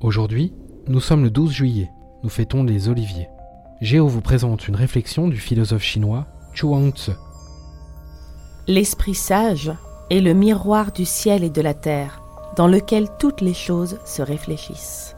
Aujourd'hui, nous sommes le 12 juillet, nous fêtons les oliviers. Géo vous présente une réflexion du philosophe chinois Chuang Tzu. L'esprit sage est le miroir du ciel et de la terre, dans lequel toutes les choses se réfléchissent.